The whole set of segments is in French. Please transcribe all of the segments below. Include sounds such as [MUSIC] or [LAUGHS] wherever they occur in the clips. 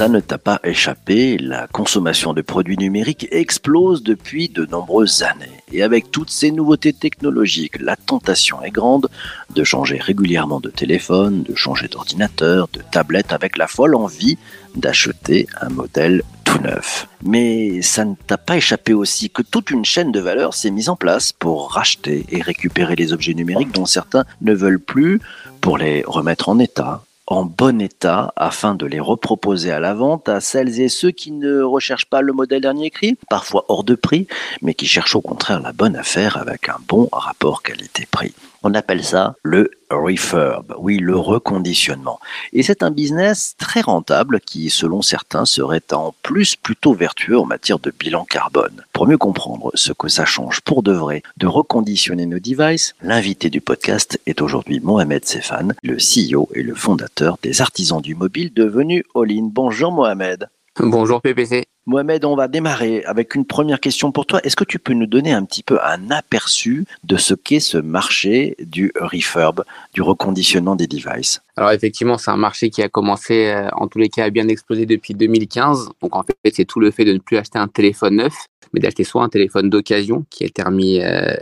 Ça ne t'a pas échappé, la consommation de produits numériques explose depuis de nombreuses années. Et avec toutes ces nouveautés technologiques, la tentation est grande de changer régulièrement de téléphone, de changer d'ordinateur, de tablette avec la folle envie d'acheter un modèle Mais ça ne t'a pas échappé aussi que toute une chaîne de valeur s'est mise en place pour racheter et récupérer les objets numériques dont certains ne veulent plus pour les remettre en état, en bon état afin de les reproposer à la vente à celles et ceux qui ne recherchent pas le modèle dernier cri, parfois hors de prix, mais qui cherchent au contraire la bonne affaire avec un bon rapport qualité-prix. On appelle ça le refurb, oui, le reconditionnement. Et c'est un business très rentable qui, selon certains, serait en plus plutôt vertueux en matière de bilan carbone. Pour mieux comprendre ce que ça change pour de vrai de reconditionner nos devices, l'invité du podcast est aujourd'hui Mohamed Sefan, le CEO et le fondateur des artisans du mobile devenus All-in. Bonjour Mohamed. Bonjour PPC. Mohamed, on va démarrer avec une première question pour toi. Est-ce que tu peux nous donner un petit peu un aperçu de ce qu'est ce marché du refurb, du reconditionnement des devices? Alors effectivement, c'est un marché qui a commencé, euh, en tous les cas, à bien exploser depuis 2015. Donc en fait, c'est tout le fait de ne plus acheter un téléphone neuf, mais d'acheter soit un téléphone d'occasion qui terminé, euh,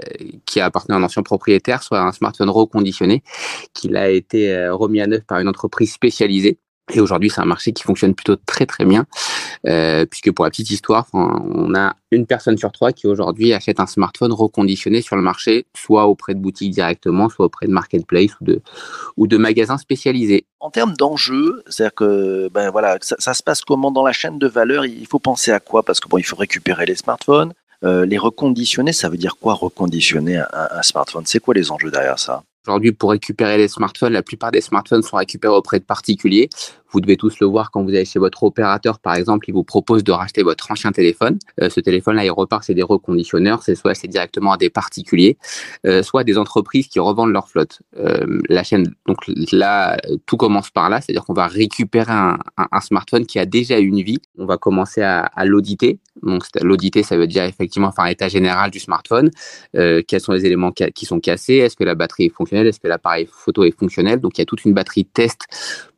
qui a appartenu à un ancien propriétaire, soit un smartphone reconditionné qui a été euh, remis à neuf par une entreprise spécialisée. Et aujourd'hui, c'est un marché qui fonctionne plutôt très très bien, euh, puisque pour la petite histoire, on a une personne sur trois qui aujourd'hui achète un smartphone reconditionné sur le marché, soit auprès de boutiques directement, soit auprès de marketplace ou de, ou de magasins spécialisés. En termes d'enjeux, c'est-à-dire que ben voilà, ça, se passe comment dans la chaîne de valeur? Il faut penser à quoi? Parce que bon, il faut récupérer les smartphones, euh, les reconditionner. Ça veut dire quoi reconditionner un smartphone? C'est quoi les enjeux derrière ça? Aujourd'hui, pour récupérer les smartphones, la plupart des smartphones sont récupérés auprès de particuliers. Vous devez tous le voir quand vous allez chez votre opérateur, par exemple, il vous propose de racheter votre ancien téléphone. Euh, ce téléphone-là, il repart, c'est des reconditionneurs, c'est soit c'est directement à des particuliers, euh, soit des entreprises qui revendent leur flotte. Euh, la chaîne, donc là, tout commence par là, c'est-à-dire qu'on va récupérer un, smartphone qui a déjà une vie. On va commencer à, l'auditer. Donc l'auditer, ça veut dire effectivement faire un état général du smartphone. quels sont les éléments qui sont cassés? Est-ce que la batterie est fonctionnelle? Est-ce que l'appareil photo est fonctionnel? Donc il y a toute une batterie test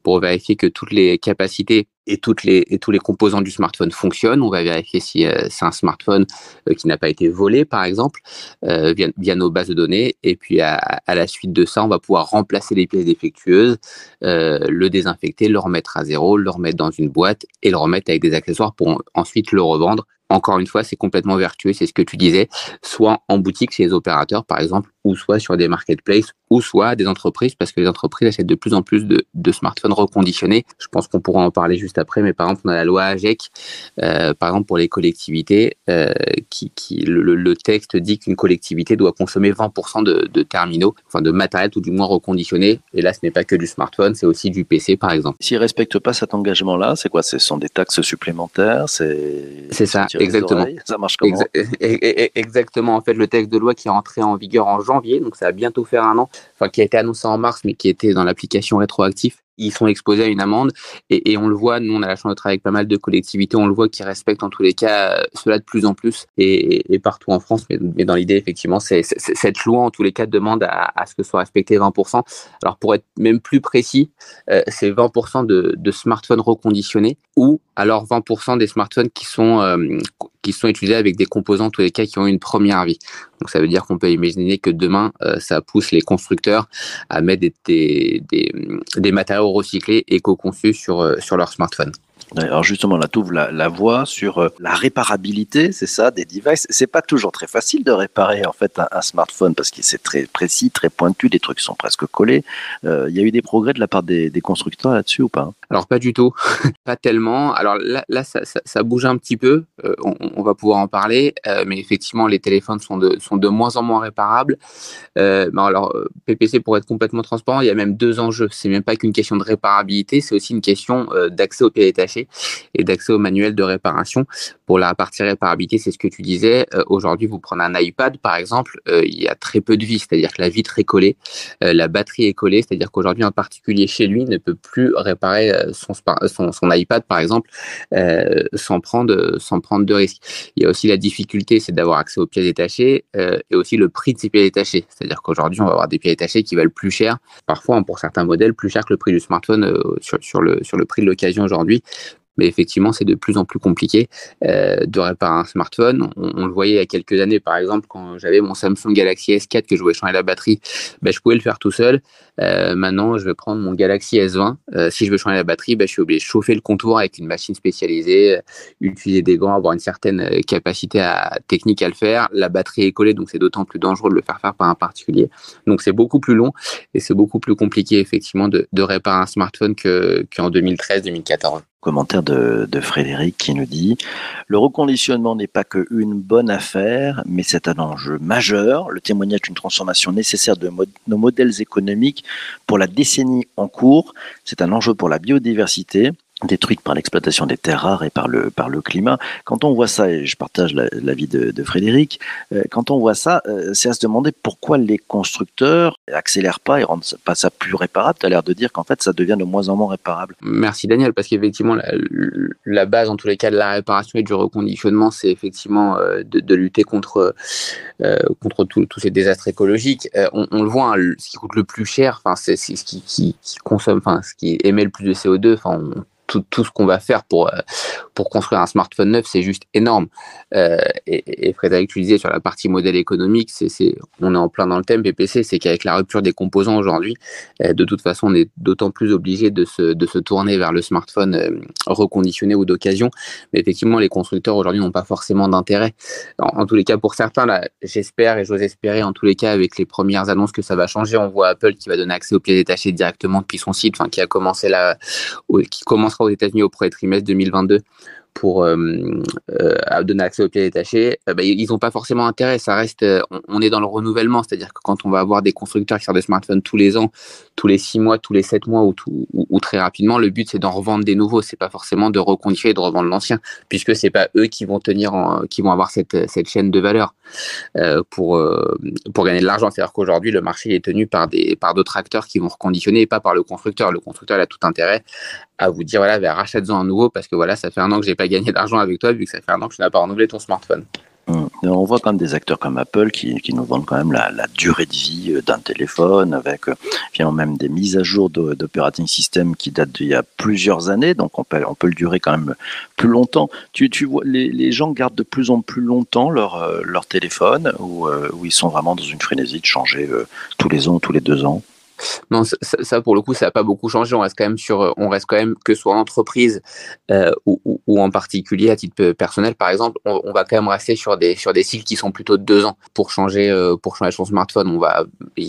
pour vérifier que toutes les capacités et, tous les composants du smartphone fonctionnent. On va vérifier si euh, c'est un smartphone euh, qui n'a pas été volé, par exemple, euh, via, nos bases de données. Et puis, à, la suite de ça, on va pouvoir remplacer les pièces défectueuses, le désinfecter, le remettre à zéro, le remettre dans une boîte et le remettre avec des accessoires pour ensuite le revendre encore une fois, c'est complètement vertueux, c'est ce que tu disais, soit en boutique chez les opérateurs, par exemple, ou soit sur des marketplaces, ou soit des entreprises, parce que les entreprises achètent de plus en plus de, de smartphones reconditionnés. Je pense qu'on pourra en parler juste après, mais par exemple, on a la loi AGEC, euh, par exemple, pour les collectivités, euh, qui, qui le, texte dit qu'une collectivité doit consommer 20% de, de, terminaux, enfin de matériel tout du moins reconditionné. Et là, ce n'est pas que du smartphone, c'est aussi du PC, par exemple. S'ils ne respectent pas cet engagement-là, c'est quoi? Ce sont des taxes supplémentaires C'est ça, exactement. Ça marche comment? Exactement. En fait, le texte de loi qui est rentré en vigueur en janvier, donc ça va bientôt faire un an, enfin qui a été annoncé en mars, mais qui était dans l'application rétroactive, ils sont exposés à une amende et, on le voit, nous on a la chance de travailler avec pas mal de collectivités, on le voit qui respectent en tous les cas euh, cela de plus en plus et, partout en France, mais, dans l'idée effectivement, c'est, cette loi en tous les cas demande à, ce que soit respecté 20%. Alors pour être même plus précis, euh, c'est 20% de, smartphones reconditionnés ou alors 20% des smartphones qui sont euh, qui sont utilisés avec des composants tous les cas qui ont une première vie. Donc ça veut dire qu'on peut imaginer que demain ça pousse les constructeurs à mettre des, des, des, des matériaux recyclés éco-conçus sur, euh, sur leur smartphone. Alors justement, là, tu ouvres la, voie sur euh, la réparabilité, c'est ça, des devices. C'est pas toujours très facile de réparer en fait un, smartphone parce que c'est très précis, très pointu, des trucs sont presque collés. Euh, il y a eu des progrès de la part des, constructeurs là-dessus ou pas? Alors pas du tout, [LAUGHS] pas tellement. Alors là, ça, bouge un petit peu. Euh, on, va pouvoir en parler, mais effectivement, les téléphones sont de, sont de moins en moins réparables. alors PPC, pour être complètement transparent, il y a même deux enjeux. C'est même pas qu'une question de réparabilité, c'est aussi une question d'accès au pied et d'accès au manuel de réparation. Pour la partie réparabilité, c'est ce que tu disais. Aujourd'hui, vous prenez un iPad, par exemple, il y a très peu de vie, c'est-à-dire que la vitre est collée, la batterie est collée, c'est-à-dire qu'aujourd'hui, un particulier chez lui ne peut plus réparer son, son, iPad, par exemple, sans, prendre, sans prendre de risques. Il y a aussi la difficulté, c'est d'avoir accès aux pièces détachées et aussi le prix de ces pièces détachées. C'est-à-dire qu'aujourd'hui, on va avoir des pièces détachées qui valent plus cher, parfois pour certains modèles, plus cher que le prix du smartphone euh, sur, le, sur le prix de l'occasion aujourd'hui. Mais effectivement, c'est de plus en plus compliqué euh, de réparer un smartphone. On, le voyait il y a quelques années, par exemple, quand j'avais mon Samsung Galaxy S4 que je voulais changer la batterie, ben, je pouvais le faire tout seul. Euh, maintenant, je vais prendre mon Galaxy S20. Euh, si je veux changer la batterie, ben, je suis obligé de chauffer le contour avec une machine spécialisée, utiliser des gants, avoir une certaine capacité à, technique à le faire. La batterie est collée, donc c'est d'autant plus dangereux de le faire faire par un particulier. Donc c'est beaucoup plus long et c'est beaucoup plus compliqué effectivement de, de réparer un smartphone qu'en 2013-2014. Commentaire de, Frédéric qui nous dit Le reconditionnement n'est pas qu'une bonne affaire, mais c'est un enjeu majeur, le témoignage d'une transformation nécessaire de nos modèles économiques pour la décennie en cours. C'est un enjeu pour la biodiversité, détruite par l'exploitation des terres rares et par le, par le climat. Quand on voit ça, et je partage l'avis de, Frédéric, euh, quand on voit ça, euh, c'est à se demander pourquoi les constructeurs accélèrent pas et rendent pas ça plus réparable. Tu as l'air de dire qu'en fait, ça devient de moins en moins réparable. Merci Daniel, parce qu'effectivement, la, la, base, en tous les cas, de la réparation et du reconditionnement, c'est effectivement euh, de, de, lutter contre, contre tous ces désastres écologiques. On, on, le voit, hein, ce qui coûte le plus cher, c'est ce qui, qui, qui consomme, enfin, ce qui émet le plus de CO2. Enfin, on tout, ce qu'on va faire pour, euh, pour construire un smartphone neuf, c'est juste énorme. Euh, et, et, Frédéric, tu disais sur la partie modèle économique, on est en plein dans le thème PPC, c'est qu'avec la rupture des composants aujourd'hui, euh, de toute façon, on est d'autant plus obligé de se, de se tourner vers le smartphone reconditionné ou d'occasion. Mais effectivement, les constructeurs aujourd'hui n'ont pas forcément d'intérêt. En, tous les cas, pour certains, là, j'espère et j'ose espérer, en tous les cas, avec les premières annonces que ça va changer, on voit Apple qui va donner accès aux pièces détachées directement depuis son site, qui a commencé là, qui commence aux États-Unis au premier trimestre 2022 pour euh, euh, donner accès aux pièces détachées, euh, bah, ils n'ont pas forcément intérêt. Ça reste, on, est dans le renouvellement, c'est-à-dire que quand on va avoir des constructeurs qui sortent des smartphones tous les ans, tous les six mois, tous les sept mois ou, ou, très rapidement, le but c'est d'en revendre des nouveaux. C'est pas forcément de reconditionner et de revendre l'ancien, puisque c'est pas eux qui vont tenir, en, qui vont avoir cette, cette chaîne de valeur pour pour gagner de l'argent. C'est-à-dire qu'aujourd'hui le marché est tenu par des par d'autres acteurs qui vont reconditionner et pas par le constructeur. Le constructeur a tout intérêt à vous dire voilà, rachète-en un nouveau parce que voilà, ça fait un an que j'ai pas gagné d'argent avec toi vu que ça fait un an que tu n'as pas renouvelé ton smartphone. Mmh. On voit quand même des acteurs comme Apple qui, qui nous vendent quand même la, durée de vie euh, d'un téléphone avec finalement même des mises à jour d'operating system qui datent d'il y a plusieurs années, donc on peut, on peut le durer quand même plus longtemps. Tu, tu vois, les, les gens gardent de plus en plus longtemps leur, leur téléphone ou ils sont vraiment dans une frénésie de changer tous les ans, tous les deux ans? Non, ça, pour le coup, ça n'a pas beaucoup changé. On reste quand même sur, on reste quand même que soit en entreprise euh, ou, en particulier à titre personnel, par exemple, on, va quand même rester sur des sur des cycles qui sont plutôt de deux ans pour changer euh, pour changer son smartphone. On va,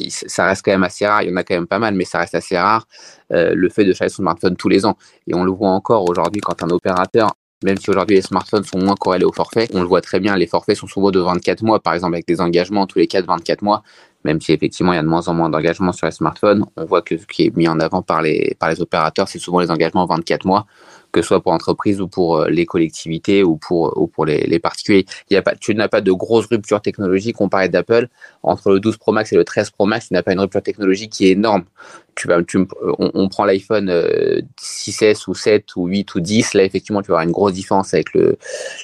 ça reste quand même assez rare. Il y en a quand même pas mal, mais ça reste assez rare euh, le fait de changer son smartphone tous les ans. Et on le voit encore aujourd'hui quand un opérateur même si aujourd'hui les smartphones sont moins corrélés au forfait, on le voit très bien, les forfaits sont souvent de 24 mois, par exemple avec des engagements tous les cas de 24 mois, même si effectivement il y a de moins en moins d'engagements sur les smartphones, on voit que ce qui est mis en avant par les, par les opérateurs, c'est souvent les engagements 24 mois, que ce soit pour l'entreprise ou pour euh, les collectivités ou pour, ou pour les, particuliers. Il y a pas, tu n'as pas de grosse rupture technologique, on parlait d'Apple, entre le 12 Pro Max et le 13 Pro Max, tu n'as pas une rupture technologique qui est énorme. Tu vas, tu, on, on prend l'iPhone 6S ou 7 ou 8 ou 10, là effectivement tu vas avoir une grosse différence avec le,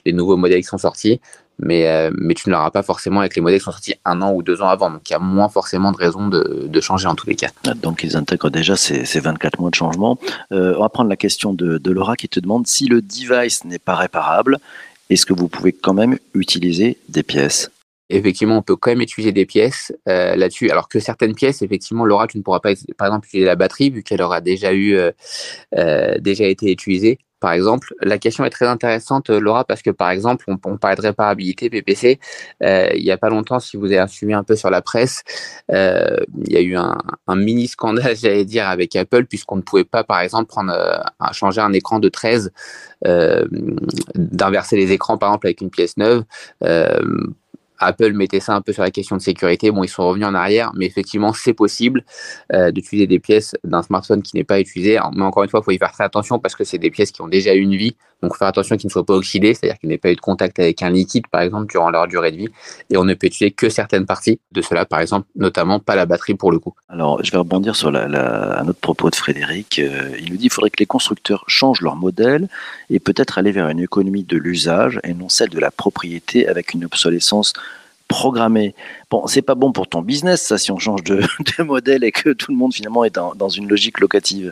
les nouveaux modèles qui sont sortis mais, euh, mais tu ne l'auras pas forcément avec les modèles qui sont sortis un an ou deux ans avant. Donc il y a moins forcément de raisons de, de changer en tous les cas. Donc ils intègrent déjà ces, ces 24 mois de changement. Euh, on va prendre la question de, de Laura qui te demande si le device n'est pas réparable, est-ce que vous pouvez quand même utiliser des pièces? Effectivement, on peut quand même utiliser des pièces euh, là-dessus. Alors que certaines pièces, effectivement, Laura, tu ne pourras pas, par exemple, utiliser la batterie vu qu'elle aura déjà eu, euh, euh, déjà été utilisée par exemple. La question est très intéressante, Laura, parce que par exemple, on, parlait de réparabilité PPC. Euh, il n'y a pas longtemps, si vous avez suivi un peu sur la presse, euh, il y a eu un, mini scandale, [LAUGHS] j'allais dire, avec Apple, puisqu'on ne pouvait pas, par exemple, prendre, euh, changer un écran de 13, euh, d'inverser les écrans, par exemple, avec une pièce neuve. Apple mettait ça un peu sur la question de sécurité. Bon, ils sont revenus en arrière, mais effectivement, c'est possible euh, d'utiliser des pièces d'un smartphone qui n'est pas utilisé. Mais encore une fois, il faut y faire très attention parce que c'est des pièces qui ont déjà une vie. Donc, faire attention qu'ils ne soient pas oxydés, c'est-à-dire qu'ils n'aient pas eu de contact avec un liquide, par exemple, durant leur durée de vie. Et on ne peut utiliser que certaines parties de cela, par exemple, notamment pas la batterie pour le coup. Alors, je vais rebondir sur la, la, un autre propos de Frédéric. Euh, il nous dit qu'il faudrait que les constructeurs changent leur modèle et peut-être aller vers une économie de l'usage et non celle de la propriété avec une obsolescence programmée. Bon, c'est pas bon pour ton business, ça, si on change de, [LAUGHS] de, modèle et que tout le monde finalement est dans, dans une logique locative.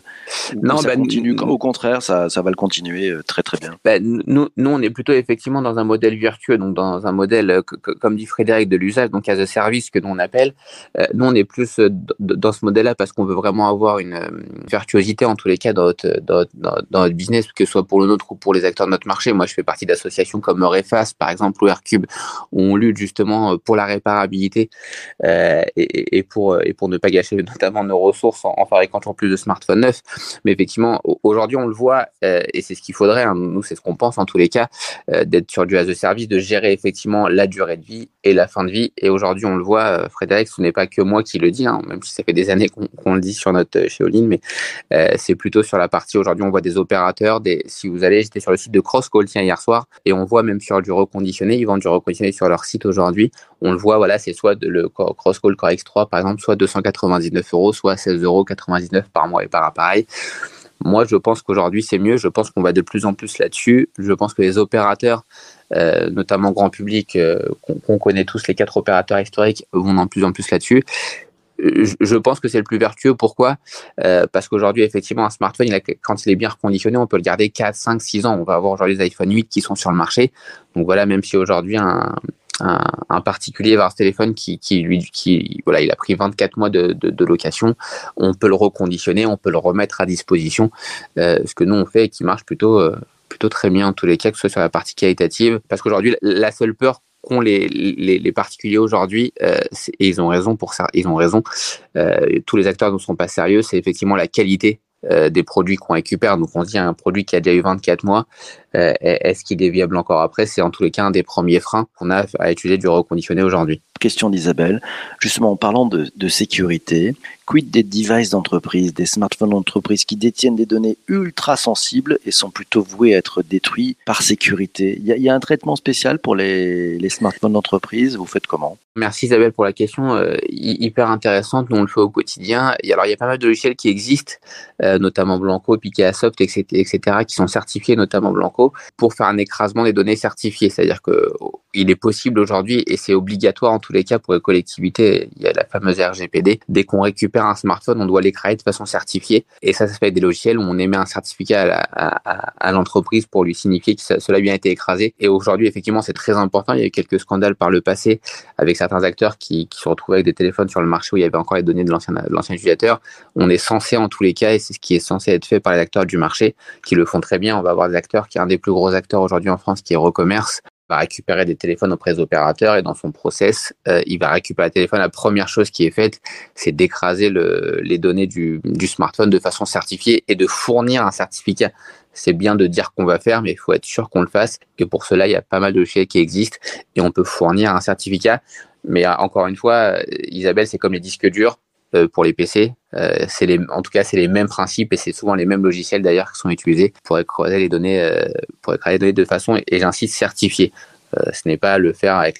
Non, ça ben, continue. Au contraire, ça, ça va le continuer euh, très très bien. Ben, nous, nous, on est plutôt effectivement dans un modèle vertueux, donc dans un modèle, euh, comme dit Frédéric, de l'usage, donc as a service que nous on appelle. Euh, nous, on est plus dans ce modèle-là parce qu'on veut vraiment avoir une, virtuosité en tous les cas dans notre, dans, dans, dans, notre business, que ce soit pour le nôtre ou pour les acteurs de notre marché. Moi, je fais partie d'associations comme Refas, par exemple, ou Aircube, où on lutte justement pour la réparabilité euh, et, pour, et pour ne pas gâcher [LAUGHS] notamment nos ressources en, fabriquant toujours plus de smartphones neufs. Mais effectivement, aujourd'hui, on le voit, euh, et c'est ce qu'il faudrait, hein, nous, c'est ce qu'on pense en tous les cas, euh, d'être sur du as a service, de gérer effectivement la durée de vie et la fin de vie. Et aujourd'hui, on le voit, Frédéric, ce n'est pas que moi qui le dis, hein, même si ça fait des années qu'on le dit sur notre chez Olin, mais c'est plutôt sur la partie, aujourd'hui, on voit des opérateurs, des, si vous allez, j'étais sur le site de CrossCall hier soir, et on voit même sur du reconditionné, ils vendent du reconditionné sur leur site aujourd'hui. On le voit, voilà, c'est soit de, le Crosscall Core X3 par exemple, soit 299 euros, soit 16,99 euros par mois et par appareil. Moi, je pense qu'aujourd'hui, c'est mieux. Je pense qu'on va de plus en plus là-dessus. Je pense que les opérateurs, euh, notamment grand public, euh, qu'on connaît tous, les quatre opérateurs historiques, vont de plus en plus là-dessus. Je pense que c'est le plus vertueux. Pourquoi? Euh, Parce qu'aujourd'hui, effectivement, un smartphone, quand il est bien reconditionné, on peut le garder 4, 5, 6 ans. On va avoir aujourd'hui les iPhone 8 qui sont sur le marché. Donc voilà, même si aujourd'hui un, un, particulier va avoir ce téléphone qui, qui, lui, qui, voilà, il a pris 24 mois de, de, location, on peut le reconditionner, on peut le remettre à disposition, euh, ce que nous on fait et qui marche plutôt, euh, plutôt très bien en tous les cas, que ce soit sur la partie qualitative, parce qu'aujourd'hui la seule peur qu'ont les, les, particuliers aujourd'hui, euh, et ils ont raison pour ça, ils ont raison, tous les acteurs ne sont pas sérieux, c'est effectivement la qualité des produits qu'on récupère. Donc on dit un produit qui a déjà eu 24 mois, est-ce qu'il est viable encore après? C'est en tous les cas un des premiers freins qu'on a à utiliser du reconditionné aujourd'hui. Question d'Isabelle. Justement, en parlant de, de sécurité, quid des devices d'entreprise, des smartphones d'entreprise qui détiennent des données ultra sensibles et sont plutôt voués à être détruits par sécurité? Il y, y, a un traitement spécial pour les, les smartphones d'entreprise? Vous faites comment? Merci Isabelle pour la question, euh, hyper intéressante. Nous on le fait au quotidien. Et alors il y a pas mal de logiciels qui existent, euh, notamment Blanco, Pikasoft, etc., etc., qui sont certifiés, notamment Blanco, pour faire un écrasement des données certifiées. C'est-à-dire que il est possible aujourd'hui, et c'est obligatoire en tous les cas pour les collectivités, il y a la fameuse RGPD, dès qu'on récupère un smartphone, on doit l'écraser de façon certifiée. Et ça, ça se fait avec des logiciels où on émet un certificat à, l'entreprise pour lui signifier que cela a bien été écrasé. Et aujourd'hui, effectivement, c'est très important. Il y a eu quelques scandales par le passé avec certains acteurs qui, qui se retrouvaient avec des téléphones sur le marché où il y avait encore les données de l'ancien utilisateur. On est censé, en tous les cas, et c'est ce qui est censé être fait par les acteurs du marché, qui le font très bien. On va avoir des acteurs qui un plus gros acteurs aujourd'hui en France, qui est Recommerce, va récupérer des téléphones auprès des opérateurs et dans son process, euh, il va récupérer le téléphone. La première chose qui est faite, c'est d'écraser le, les données du, smartphone de façon certifiée et de fournir un certificat. C'est bien de dire qu'on va faire, mais il faut être sûr qu'on le fasse. Et pour cela, il y a pas mal de logiciels qui existent et on peut fournir un certificat. Mais euh, encore une fois, Isabelle, c'est comme les disques durs euh, pour les PC. Euh, c'est en tout cas, c'est les mêmes principes et c'est souvent les mêmes logiciels d'ailleurs qui sont utilisés pour écraser les données, euh, pour les données de façon, et j'insiste, certifiée. Euh, ce n'est pas le faire avec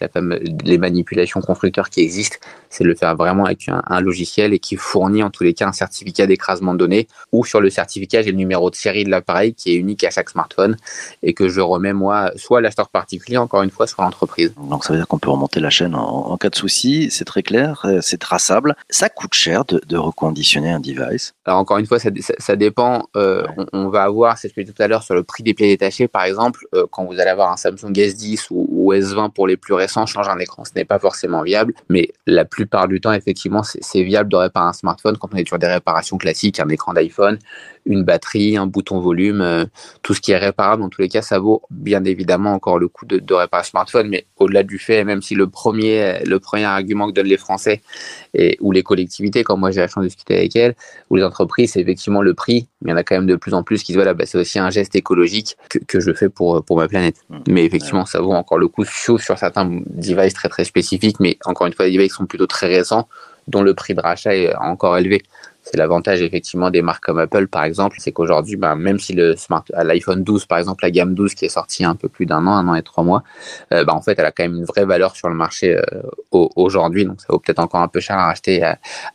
les manipulations constructeurs qui existent, c'est le faire vraiment avec un, logiciel et qui fournit en tous les cas un certificat d'écrasement de données ou sur le certificat j'ai le numéro de série de l'appareil qui est unique à chaque smartphone et que je remets moi soit à l'acheteur particulier encore une fois soit à l'entreprise. Donc ça veut dire qu'on peut remonter la chaîne en, cas de souci, c'est très clair, euh, c'est traçable. Ça coûte cher de, reconditionner un device Alors encore une fois ça, ça, dépend, euh, on, va avoir, c'est ce que je disais tout à l'heure sur le prix des pieds détachés par exemple, quand vous allez avoir un Samsung S10 ou ou S20 pour les plus récents change un écran. Ce n'est pas forcément viable, mais la plupart du temps, effectivement, c'est viable de réparer un smartphone quand on est sur des réparations classiques, un écran d'iPhone, une batterie, un bouton volume, euh, tout ce qui est réparable. Dans tous les cas, ça vaut bien évidemment encore le coup de, de réparer un smartphone, mais au-delà du fait, même si le premier, le premier argument que donnent les Français et, ou les collectivités, quand moi j'ai la chance de discuter avec elles, ou les entreprises, c'est effectivement le prix. Mais il y en a quand même de plus en plus qui se voilà, bah, c'est aussi un geste écologique que, que je fais pour, pour ma planète. Mmh. Mais effectivement, ça vaut encore le coup, sauf sur certains devices très très spécifiques. Mais encore une fois, les devices sont plutôt très récents, dont le prix de rachat est encore élevé. C'est l'avantage effectivement des marques comme Apple par exemple, c'est qu'aujourd'hui, ben, même si le smart, l'iPhone 12 par exemple, la gamme 12 qui est sortie un peu plus d'un an, un an et trois mois, euh, ben, en fait, elle a quand même une vraie valeur sur le marché euh, aujourd'hui. Donc ça vaut peut-être encore un peu cher à racheter,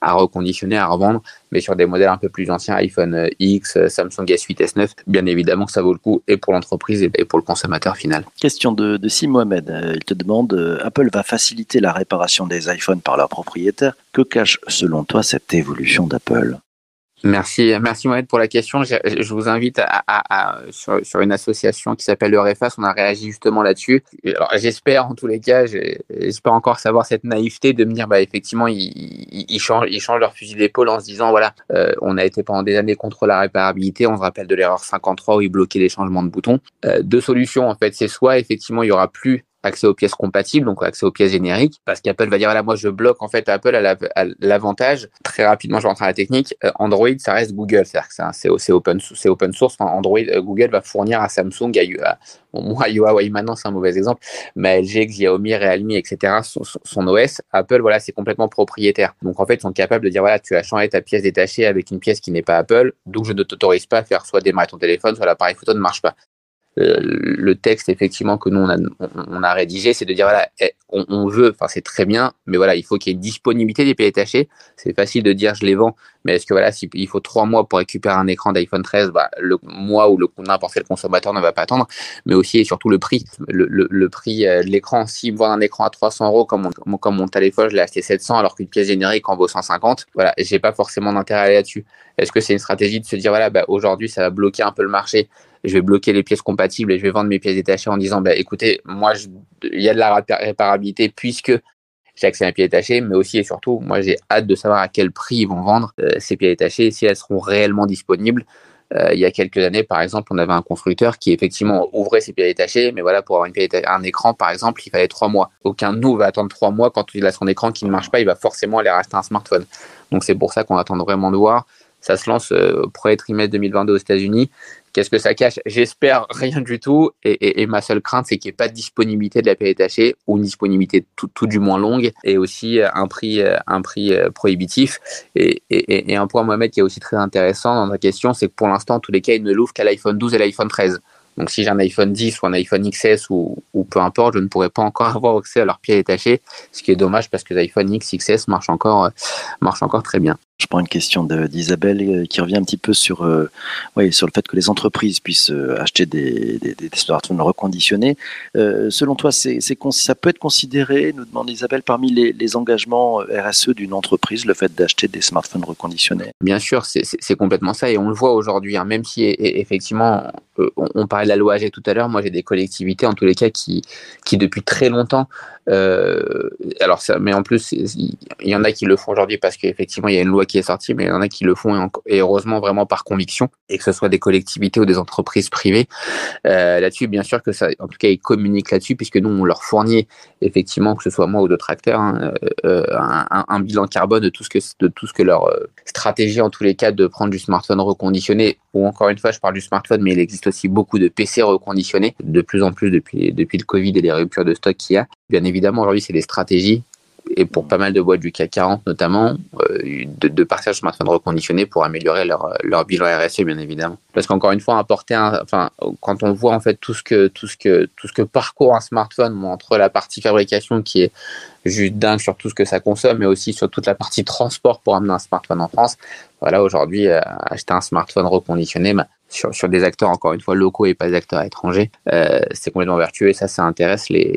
à, reconditionner, à revendre, mais sur des modèles un peu plus anciens, iPhone euh, X, Samsung S8, S9, bien évidemment que ça vaut le coup et pour l'entreprise et pour le consommateur final. Question de, de Sim Mohamed. Il te demande Apple va faciliter la réparation des iPhones par leurs propriétaires. Que cache selon toi cette évolution d'Apple? Merci, merci Mohamed pour la question. Je, je vous invite à, à, à sur, sur, une association qui s'appelle le RFAS. On a réagi justement là-dessus. Alors j'espère en tous les cas, j'espère encore savoir cette naïveté de me dire bah effectivement ils, ils, changent, ils changent leur fusil d'épaule en se disant voilà euh, on a été pendant des années contre la réparabilité. On se rappelle de l'erreur 53 où ils bloquaient les changements de boutons. Euh, deux solutions en fait, c'est soit effectivement il y aura plus accès aux pièces compatibles, donc accès aux pièces génériques, parce qu'Apple va dire voilà moi je bloque en fait Apple a l'avantage. Très rapidement je rentre à la technique. Euh, Android ça reste Google. C'est-à-dire que c'est open open source. Android euh, Google va fournir à Samsung à, bon, moi Huawei maintenant c'est un mauvais exemple mais LG Xiaomi Realme etc son, son, OS Apple voilà c'est complètement propriétaire. Donc en fait ils sont capables de dire voilà tu as changé ta pièce détachée avec une pièce qui n'est pas Apple donc je ne t'autorise pas à faire soit démarrer ton téléphone soit l'appareil photo ne marche pas le texte effectivement que nous on a, rédigé, c'est de dire voilà, eh, on, veut, enfin c'est très bien, mais voilà, il faut qu'il y ait disponibilité des pieds. C'est facile de dire je les vends, mais est-ce que voilà, s'il il faut trois mois pour récupérer un écran d'iPhone 13, bah, le mois ou le n'importe quel consommateur ne va pas attendre, mais aussi et surtout le prix, le, prix euh, de l'écran. Me vend un écran à 300 euros comme mon, comme mon téléphone, je l'ai acheté 700 alors qu'une pièce générique en vaut 150, voilà, j'ai pas forcément d'intérêt à aller là-dessus. Est-ce que c'est une stratégie de se dire voilà, bah, aujourd'hui ça va bloquer un peu le marché je vais bloquer les pièces compatibles et je vais vendre mes pièces détachées en disant, bah, écoutez, moi, il y a de la réparabilité puisque j'ai accès à mes pièces détachées, mais aussi et surtout, moi, j'ai hâte de savoir à quel prix ils vont vendre euh, ces pièces détachées, si elles seront réellement disponibles. Euh, il y a quelques années, par exemple, on avait un constructeur qui effectivement ouvrait ses pièces détachées, mais voilà, pour avoir un écran, par exemple, il fallait trois mois. Aucun de nous va attendre trois mois quand il a son écran qui ne marche pas, il va forcément aller racheter un smartphone. Donc c'est pour ça qu'on attend vraiment de voir. Ça se lance euh, premier trimestre 2022 aux États-Unis. Qu'est-ce que ça cache? J'espère rien du tout. Et, ma seule crainte, c'est qu'il n'y ait pas de disponibilité de la paix détachée ou une disponibilité tout, du moins longue et aussi euh, un prix, euh, un prix euh, prohibitif. Et, un point, Mohamed, qui est aussi très intéressant dans ta question, c'est que pour l'instant, tous les cas, il ne l'ouvre qu'à l'iPhone 12 et l'iPhone 13. Donc, si j'ai un iPhone 10 ou un iPhone XS ou, ou, peu importe, je ne pourrais pas encore [LAUGHS] avoir accès à leurs pieds détachés, ce qui est dommage parce que l'iPhone X, XS marche encore, marche encore très bien. Je prends une question d'Isabelle euh, qui revient un petit peu sur, euh, ouais, sur le fait que les entreprises puissent euh, acheter des, des, des smartphones reconditionnés. Euh, selon toi, ça peut être considéré, nous demande Isabelle, parmi les, les engagements RSE d'une entreprise, le fait d'acheter des smartphones reconditionnés? Bien sûr, c'est, complètement ça et on le voit aujourd'hui, hein, même si effectivement on, on, parlait la loi AG tout à l'heure, moi j'ai des collectivités en tous les cas qui, qui depuis très longtemps euh, alors ça, mais en plus, il y en a qui le font aujourd'hui parce qu'effectivement il y a une loi qui est sortie, mais il y en a qui le font et, heureusement vraiment par conviction, et que ce soit des collectivités ou des entreprises privées. Euh, là-dessus, bien sûr que ça, en tout cas, ils communiquent là-dessus puisque nous on leur fournit effectivement, que ce soit moi ou d'autres acteurs, hein, euh, un, un, bilan carbone de tout ce que de tout ce que leur stratégie en tous les cas de prendre du smartphone reconditionné ou encore une fois, je parle du smartphone, mais il existe aussi beaucoup de PC reconditionnés, de plus en plus depuis depuis le Covid et les ruptures de stock qu'il y a. Bien évidemment, aujourd'hui, c'est des stratégies et pour pas mal de boîtes du CAC 40 notamment, euh, de, de partir sur smartphone reconditionné pour améliorer leur, leur bilan RSE bien évidemment. Parce qu'encore une fois, apporter un, enfin, quand on voit en fait tout ce que tout ce que tout ce que parcourt un smartphone entre la partie fabrication qui est juste dingue sur tout ce que ça consomme, mais aussi sur toute la partie transport pour amener un smartphone en France. Voilà, aujourd'hui, euh, acheter un smartphone reconditionné, bah, sur, des acteurs, encore une fois, locaux et pas des acteurs étrangers, euh, c'est complètement vertueux et ça, ça intéresse les,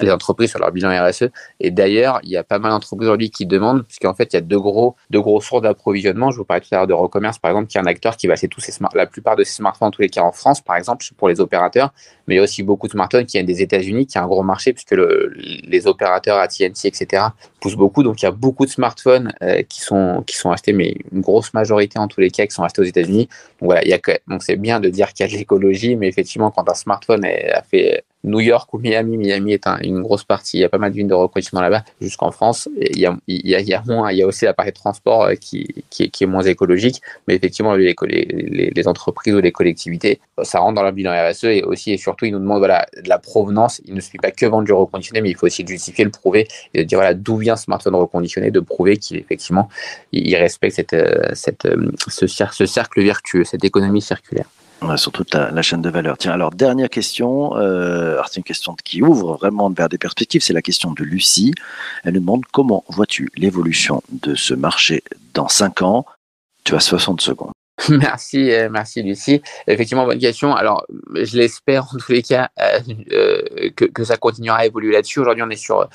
les, entreprises sur leur bilan RSE. Et d'ailleurs, il y a pas mal d'entreprises aujourd'hui qui demandent, puisqu'en fait, il y a deux gros, deux gros sources d'approvisionnement. Je vous parlais tout à l'heure de Recommerce, par exemple, qui est un acteur qui va acheter tous ces smart, la plupart de ces smartphones, en tous les cas en France, par exemple, pour les opérateurs. Mais il y a aussi beaucoup de smartphones qui viennent des États-Unis, qui est un gros marché, puisque le, les opérateurs AT&T, etc., poussent beaucoup. Donc, il y a beaucoup de smartphones euh, qui, sont, qui sont achetés, mais une grosse majorité, en tous les cas, qui sont achetés aux États-Unis. Voilà, il y donc c'est bien de dire qu'il y a de l'écologie, mais effectivement, quand un smartphone a fait New York ou Miami. Miami est une grosse partie. Il y a pas mal d'unes de reconditionnement là-bas, jusqu'en France. il, y a, il, moins, il y a aussi l'appareil de transport euh, qui, est moins écologique. Mais effectivement, les, entreprises ou les collectivités, ça rentre dans leur bilan RSE et aussi et surtout, ils nous demandent voilà, de la provenance. Il ne suffit pas que vendre du reconditionné, mais il faut aussi justifier, le prouver et de dire voilà, d'où vient ce smartphone reconditionné, de prouver qu'il il respecte cette, euh, ce cercle vertueux, cette économie circulaire sur toute la, chaîne de valeur. Tiens, alors dernière question, euh, c'est une question qui ouvre vraiment vers des perspectives, c'est la question de Lucie. Elle nous demande comment vois-tu l'évolution de ce marché dans 5 ans? Tu as 60 secondes. [LAUGHS] Merci, euh, merci Lucie. Effectivement, bonne question. Alors, je l'espère en tous les cas euh, euh, que, ça continuera à évoluer là-dessus. Aujourd'hui, on est sur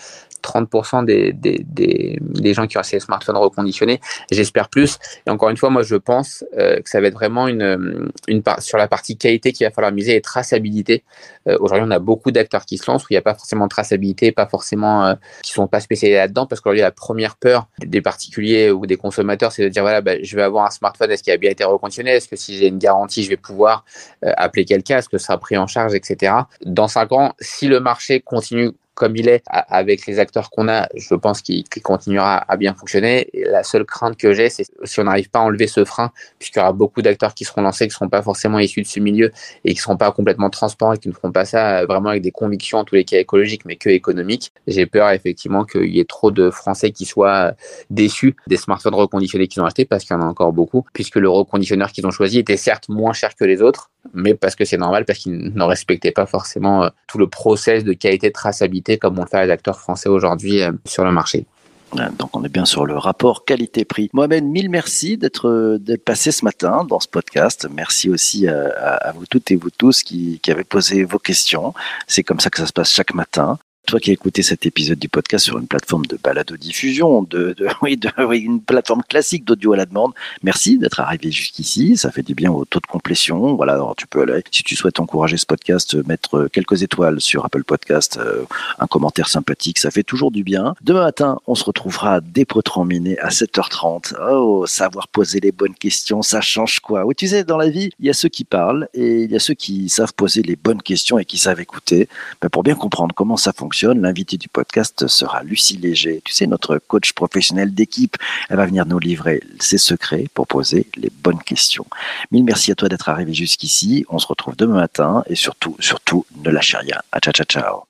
30% des, des, des, gens qui ont ces smartphones reconditionnés. J'espère plus. Et encore une fois, moi, je pense que ça va être vraiment une, une part, sur la partie qualité qu'il va falloir miser et traçabilité. Aujourd'hui, on a beaucoup d'acteurs qui se lancent où il n'y a pas forcément de traçabilité, pas forcément euh, qui sont pas spécialisés là-dedans, parce qu'aujourd'hui, la première peur des particuliers ou des consommateurs, c'est de dire voilà, bah, je vais avoir un smartphone, est-ce qu'il a bien été reconditionné Est-ce que si j'ai une garantie, je vais pouvoir euh, appeler quelqu'un Est-ce que ça sera pris en charge, etc. Dans cinq ans, si le marché continue comme il est, avec les acteurs qu'on a, je pense qu'il continuera à bien fonctionner. La seule crainte que j'ai, c'est si on n'arrive pas à enlever ce frein, puisqu'il y aura beaucoup d'acteurs qui seront lancés, qui ne seront pas forcément issus de ce milieu et qui ne seront pas complètement transparents et qui ne feront pas ça vraiment avec des convictions, en tous les cas écologiques, mais que économiques. J'ai peur effectivement qu'il y ait trop de Français qui soient déçus des smartphones reconditionnés qu'ils ont achetés, parce qu'il y en a encore beaucoup, puisque le reconditionneur qu'ils ont choisi était certes moins cher que les autres, mais parce que c'est normal, parce qu'ils ne respectaient pas forcément euh, tout le process de qualité de traçabilité comme on le fait les acteurs français aujourd'hui euh, sur le marché. Donc on est bien sur le rapport qualité-prix. Mohamed, mille merci d'être passé ce matin dans ce podcast. Merci aussi à, vous toutes et vous tous qui, qui avez posé vos questions. C'est comme ça que ça se passe chaque matin. Toi qui as écouté cet épisode du podcast sur une plateforme de balado-diffusion, de, de, [LAUGHS] oui, de, oui, une plateforme classique d'audio à la demande, merci d'être arrivé jusqu'ici. Ça fait du bien au taux de complétion. Voilà, alors tu peux aller, si tu souhaites encourager ce podcast, mettre quelques étoiles sur Apple Podcast, euh, un commentaire sympathique, ça fait toujours du bien. Demain matin, on se retrouvera potrons minés à 7h30. Oh, savoir poser les bonnes questions, ça change quoi? Oui, tu sais, dans la vie, il y a ceux qui parlent et il y a ceux qui savent poser les bonnes questions et qui savent écouter. Ben, pour bien comprendre comment ça L'invité du podcast sera Lucie Léger. Tu sais, notre coach professionnel d'équipe. Elle va venir nous livrer ses secrets pour poser les bonnes questions. Mille merci à toi d'être arrivé jusqu'ici. On se retrouve demain matin et surtout, surtout, ne lâchez rien. À ciao, ciao, ciao.